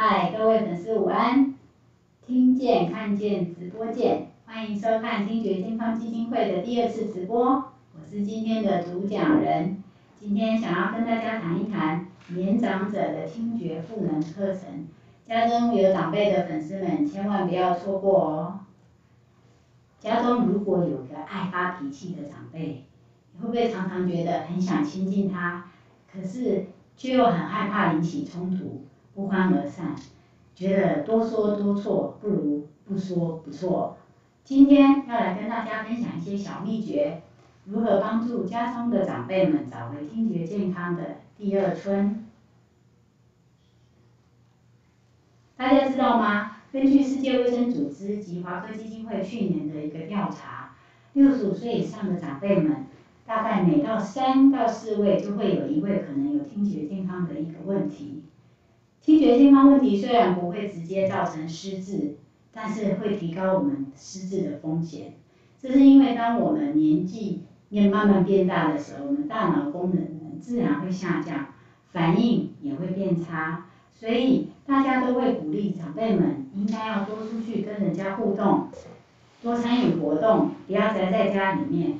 嗨，各位粉丝午安！听见看见直播见，欢迎收看听觉健康基金会的第二次直播。我是今天的主讲人，今天想要跟大家谈一谈年长者的听觉赋能课程。家中有长辈的粉丝们，千万不要错过哦。家中如果有个爱发脾气的长辈，你会不会常常觉得很想亲近他，可是却又很害怕引起冲突？不欢而散，觉得多说多错，不如不说不错。今天要来跟大家分享一些小秘诀，如何帮助家中的长辈们找回听觉健康的第二春。大家知道吗？根据世界卫生组织及华科基金会去年的一个调查，六十五岁以上的长辈们，大概每到三到四位就会有一位可能有听觉健康的一个问题。听觉健康问题虽然不会直接造成失智，但是会提高我们失智的风险。这是因为当我们年纪也慢慢变大的时候，我们大脑功能自然会下降，反应也会变差。所以大家都会鼓励长辈们应该要多出去跟人家互动，多参与活动，不要宅在家里面。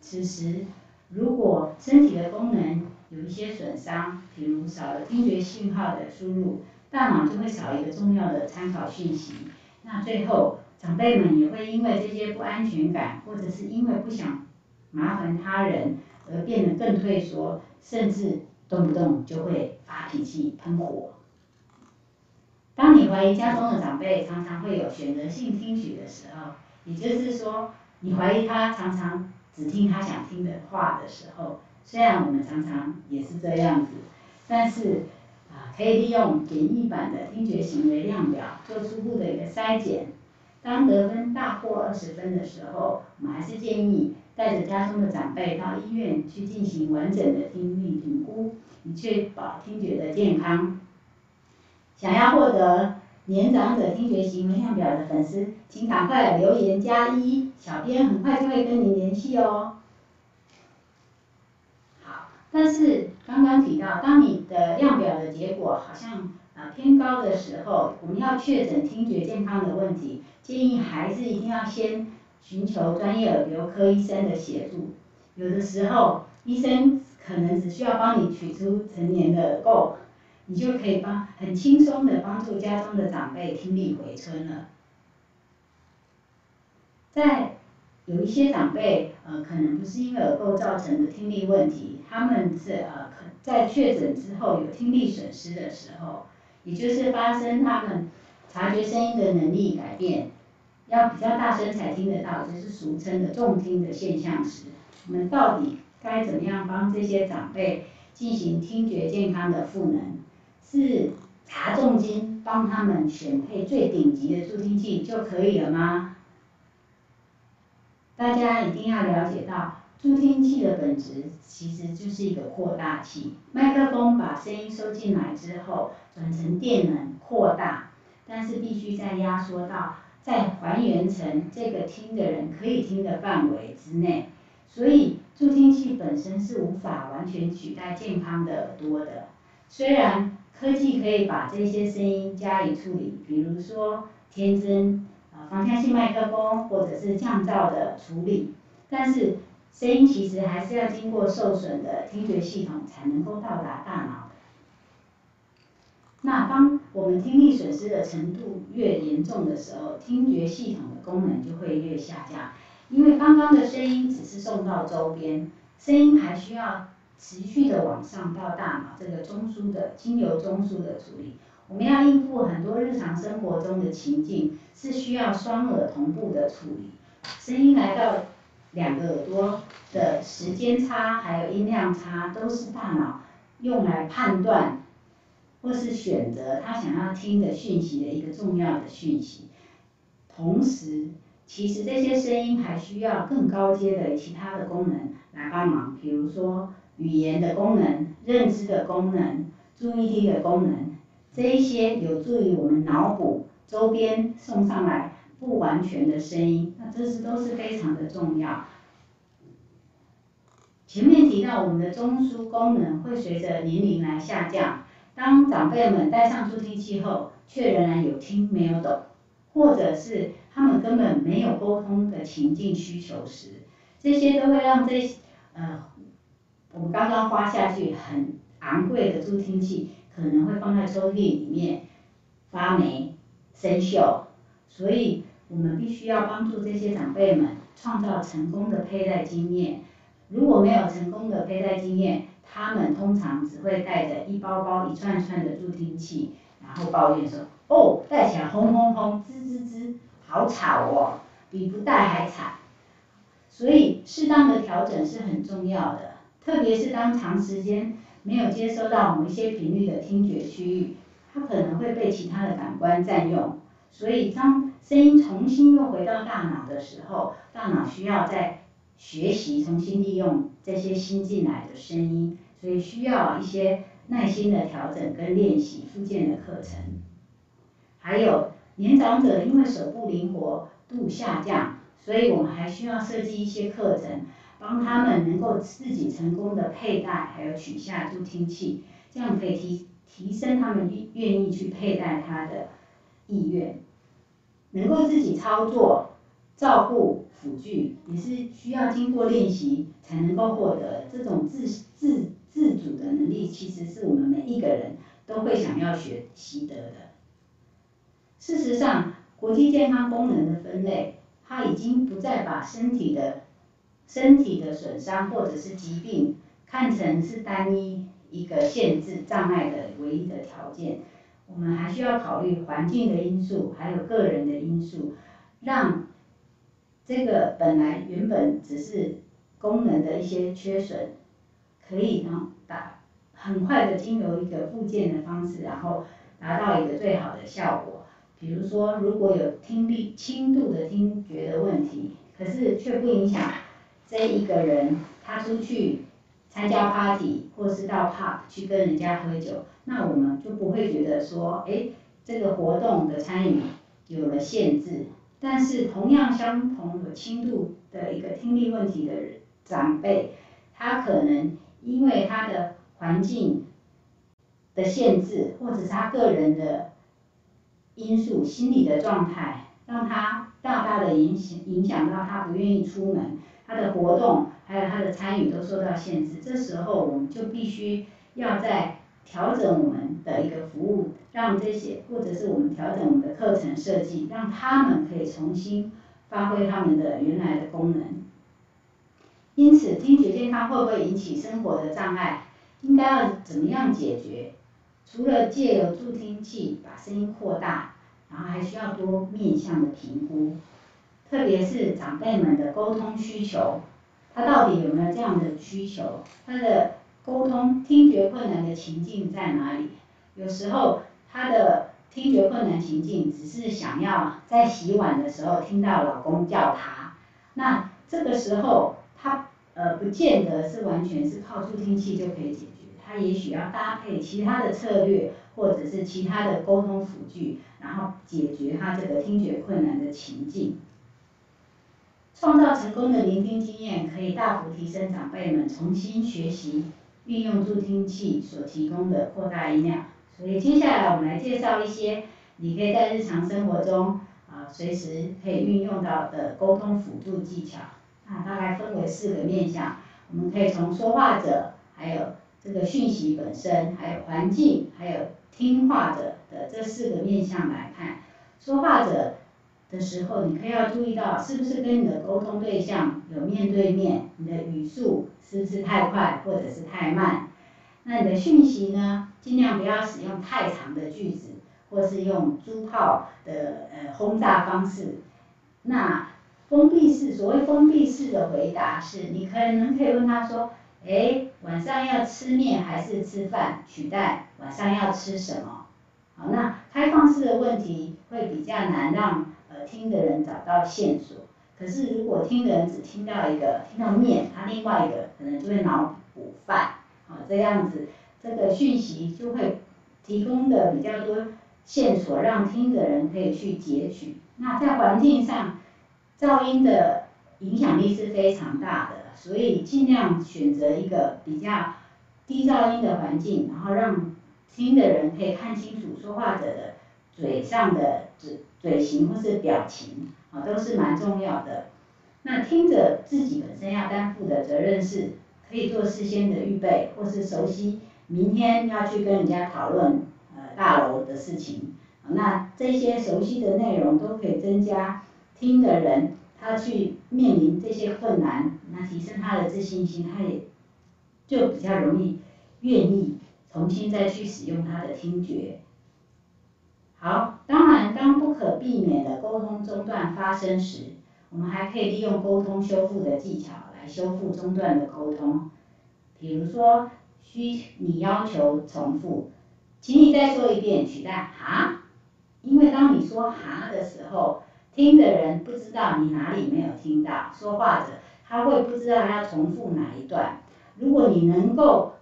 此时，如果身体的功能，有一些损伤，比如少了听觉信号的输入，大脑就会少一个重要的参考讯息。那最后，长辈们也会因为这些不安全感，或者是因为不想麻烦他人，而变得更退缩，甚至动不动就会发脾气、喷火。当你怀疑家中的长辈常常会有选择性听取的时候，也就是说，你怀疑他常常只听他想听的话的时候。虽然我们常常也是这样子，但是啊，可以利用简易版的听觉行为量表做初步的一个筛检。当得分大过二十分的时候，我们还是建议带着家中的长辈到医院去进行完整的听力评估，以确保听觉的健康。想要获得年长者听觉行为量表的粉丝，请赶快留言加一，小编很快就会跟您联系哦。但是刚刚提到，当你的量表的结果好像啊偏高的时候，我们要确诊听觉健康的问题，建议还是一定要先寻求专业耳鼻科医生的协助。有的时候，医生可能只需要帮你取出成年的垢，你就可以帮很轻松的帮助家中的长辈听力回春了。在有一些长辈，呃，可能不是因为耳垢造成的听力问题，他们是呃，在确诊之后有听力损失的时候，也就是发生他们察觉声音的能力改变，要比较大声才听得到，就是俗称的重听的现象时，我们到底该怎么样帮这些长辈进行听觉健康的赋能？是查重金帮他们选配最顶级的助听器就可以了吗？大家一定要了解到，助听器的本质其实就是一个扩大器。麦克风把声音收进来之后，转成电能扩大，但是必须再压缩到，再还原成这个听的人可以听的范围之内。所以助听器本身是无法完全取代健康的耳朵的。虽然科技可以把这些声音加以处理，比如说天真。防腔性麦克风或者是降噪的处理，但是声音其实还是要经过受损的听觉系统才能够到达大脑。那当我们听力损失的程度越严重的时候，听觉系统的功能就会越下降，因为刚刚的声音只是送到周边，声音还需要持续的往上到大脑这个中枢的经由中枢的处理。我们要应付很多日常生活中的情境，是需要双耳同步的处理。声音来到两个耳朵的时间差，还有音量差，都是大脑用来判断或是选择他想要听的讯息的一个重要的讯息。同时，其实这些声音还需要更高阶的其他的功能来帮忙，比如说语言的功能、认知的功能、注意力的功能。这一些有助于我们脑补周边送上来不完全的声音，那这是都是非常的重要。前面提到我们的中枢功能会随着年龄来下降，当长辈们戴上助听器后，却仍然有听没有懂，或者是他们根本没有沟通的情境需求时，这些都会让这呃我们刚刚花下去很昂贵的助听器，可能会放在抽屉里面发霉生锈，所以我们必须要帮助这些长辈们创造成功的佩戴经验。如果没有成功的佩戴经验，他们通常只会带着一包包、一串串的助听器，然后抱怨说：“哦，戴起来轰轰轰，吱吱吱，好吵哦，比不戴还吵。”所以，适当的调整是很重要的，特别是当长时间没有接收到某一些频率的听觉区域，它可能会被其他的感官占用。所以，当声音重新又回到大脑的时候，大脑需要在学习重新利用这些新进来的声音，所以需要一些耐心的调整跟练习附件的课程。还有年长者因为手部灵活度下降，所以我们还需要设计一些课程，帮他们能够自己成功的佩戴还有取下助听器，这样可以提提升他们愿意去佩戴它的意愿，能够自己操作。照顾辅具也是需要经过练习才能够获得，这种自自自主的能力，其实是我们每一个人都会想要学习得的。事实上，国际健康功能的分类，它已经不再把身体的身体的损伤或者是疾病看成是单一一个限制障碍的唯一的条件，我们还需要考虑环境的因素，还有个人的因素，让。这个本来原本只是功能的一些缺损，可以呢打很快的经由一个复健的方式，然后达到一个最好的效果。比如说，如果有听力轻度的听觉的问题，可是却不影响这一个人他出去参加 party 或是到 pub 去跟人家喝酒，那我们就不会觉得说，哎，这个活动的参与有了限制。但是同样相同有轻度的一个听力问题的长辈，他可能因为他的环境的限制，或者是他个人的因素、心理的状态，让他大大的影响影响到他不愿意出门，他的活动还有他的参与都受到限制。这时候我们就必须要在。调整我们的一个服务，让这些或者是我们调整我们的课程设计，让他们可以重新发挥他们的原来的功能。因此，听觉健康会不会引起生活的障碍？应该要怎么样解决？除了借由助听器把声音扩大，然后还需要多面向的评估，特别是长辈们的沟通需求，他到底有没有这样的需求？他的。沟通听觉困难的情境在哪里？有时候他的听觉困难情境只是想要在洗碗的时候听到老公叫他，那这个时候他呃不见得是完全是靠助听器就可以解决，他也许要搭配其他的策略或者是其他的沟通辅具，然后解决他这个听觉困难的情境。创造成功的聆听经验，可以大幅提升长辈们重新学习。运用助听器所提供的扩大音量，所以接下来我们来介绍一些你可以在日常生活中啊随时可以运用到的沟通辅助技巧。那大概分为四个面向，我们可以从说话者，还有这个讯息本身，还有环境，还有听话者的这四个面向来看。说话者的时候，你可以要注意到是不是跟你的沟通对象有面对面，你的语速。是不是太快或者是太慢？那你的讯息呢？尽量不要使用太长的句子，或是用珠炮的呃轰炸方式。那封闭式，所谓封闭式的回答是，你可能可以问他说：，哎，晚上要吃面还是吃饭？取代晚上要吃什么？好，那开放式的问题会比较难让听的人找到线索。可是，如果听的人只听到一个听到面，他另外一个可能就会脑补饭，啊，这样子，这个讯息就会提供的比较多线索，让听的人可以去截取。那在环境上，噪音的影响力是非常大的，所以尽量选择一个比较低噪音的环境，然后让听的人可以看清楚说话者的嘴上的嘴嘴型或是表情，啊，都是蛮重要的。那听者自己本身要担负的责任是，可以做事先的预备，或是熟悉明天要去跟人家讨论呃大楼的事情，那这些熟悉的内容都可以增加听的人他去面临这些困难，那提升他的自信心，他也就比较容易愿意。重新再去使用他的听觉。好，当然，当不可避免的沟通中断发生时，我们还可以利用沟通修复的技巧来修复中断的沟通。比如说，需你要求重复，请你再说一遍，取代哈，因为当你说哈的时候，听的人不知道你哪里没有听到，说话者他会不知道他要重复哪一段。如果你能够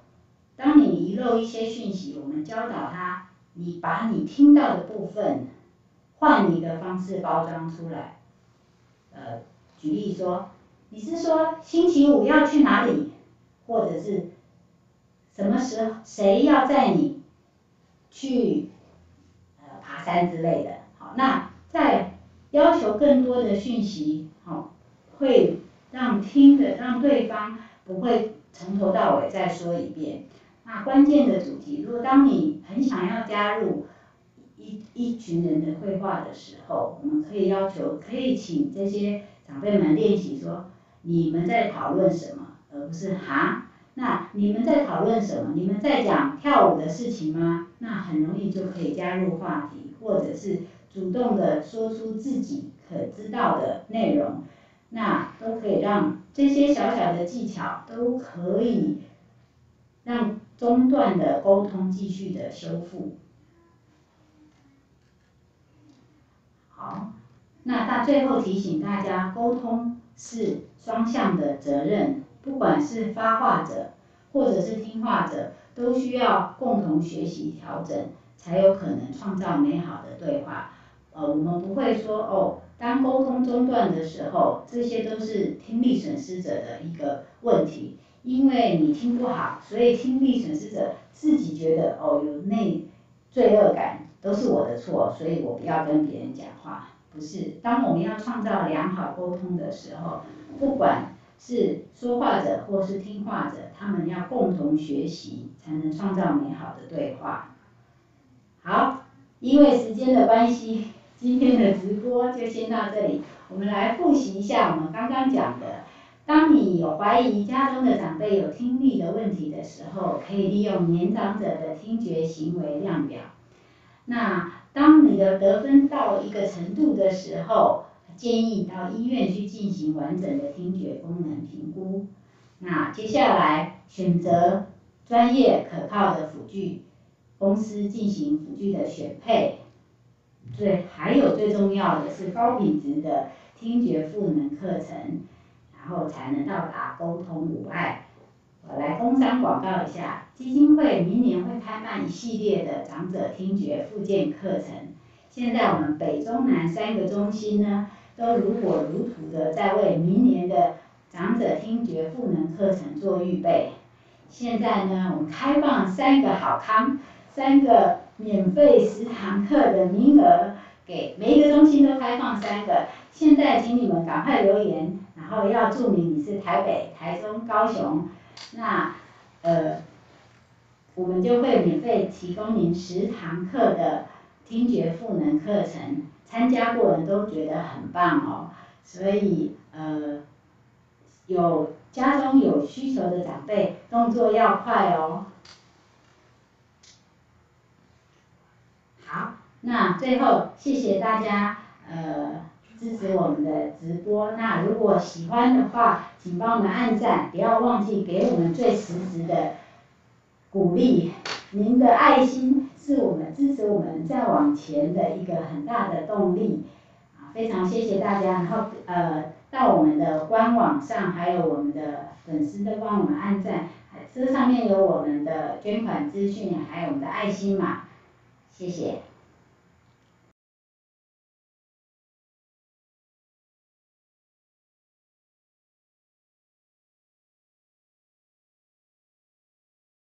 当你遗漏一些讯息，我们教导他，你把你听到的部分换一个方式包装出来。呃，举例说，你是说星期五要去哪里，或者是什么时候谁要载你去呃爬山之类的。好，那在要求更多的讯息，好，会让听的让对方不会从头到尾再说一遍。那关键的主题，如果当你很想要加入一一群人的绘画的时候，我们可以要求，可以请这些长辈们练习说，你们在讨论什么，而不是哈。那你们在讨论什么？你们在讲跳舞的事情吗？那很容易就可以加入话题，或者是主动的说出自己可知道的内容，那都可以让这些小小的技巧都可以让。中断的沟通继续的修复。好，那到最后提醒大家，沟通是双向的责任，不管是发话者或者是听话者，都需要共同学习调整，才有可能创造美好的对话。呃，我们不会说哦，当沟通中断的时候，这些都是听力损失者的一个问题。因为你听不好，所以听力损失者自己觉得哦有内罪恶感，都是我的错，所以我不要跟别人讲话。不是，当我们要创造良好沟通的时候，不管是说话者或是听话者，他们要共同学习，才能创造美好的对话。好，因为时间的关系，今天的直播就先到这里。我们来复习一下我们刚刚讲的。当你有怀疑家中的长辈有听力的问题的时候，可以利用年长者的听觉行为量表。那当你的得分到一个程度的时候，建议到医院去进行完整的听觉功能评估。那接下来选择专业可靠的辅具公司进行辅具的选配。最还有最重要的是高品质的听觉赋能课程。然后才能到达沟通无碍。我来工商广告一下，基金会明年会开办一系列的长者听觉复健课程。现在我们北中南三个中心呢，都如火如荼的在为明年的长者听觉赋能课程做预备。现在呢，我们开放三个好康，三个免费十堂课的名额，给每一个中心都开放三个。现在请你们赶快留言。然后要注明你是台北、台中、高雄，那呃，我们就会免费提供您十堂课的听觉赋能课程，参加过人都觉得很棒哦，所以呃，有家中有需求的长辈，动作要快哦。好，那最后谢谢大家呃。支持我们的直播，那如果喜欢的话，请帮我们按赞，不要忘记给我们最实质的鼓励。您的爱心是我们支持我们再往前的一个很大的动力。啊，非常谢谢大家，然后呃，到我们的官网上，还有我们的粉丝都帮我们按赞，这上面有我们的捐款资讯，还有我们的爱心码，谢谢。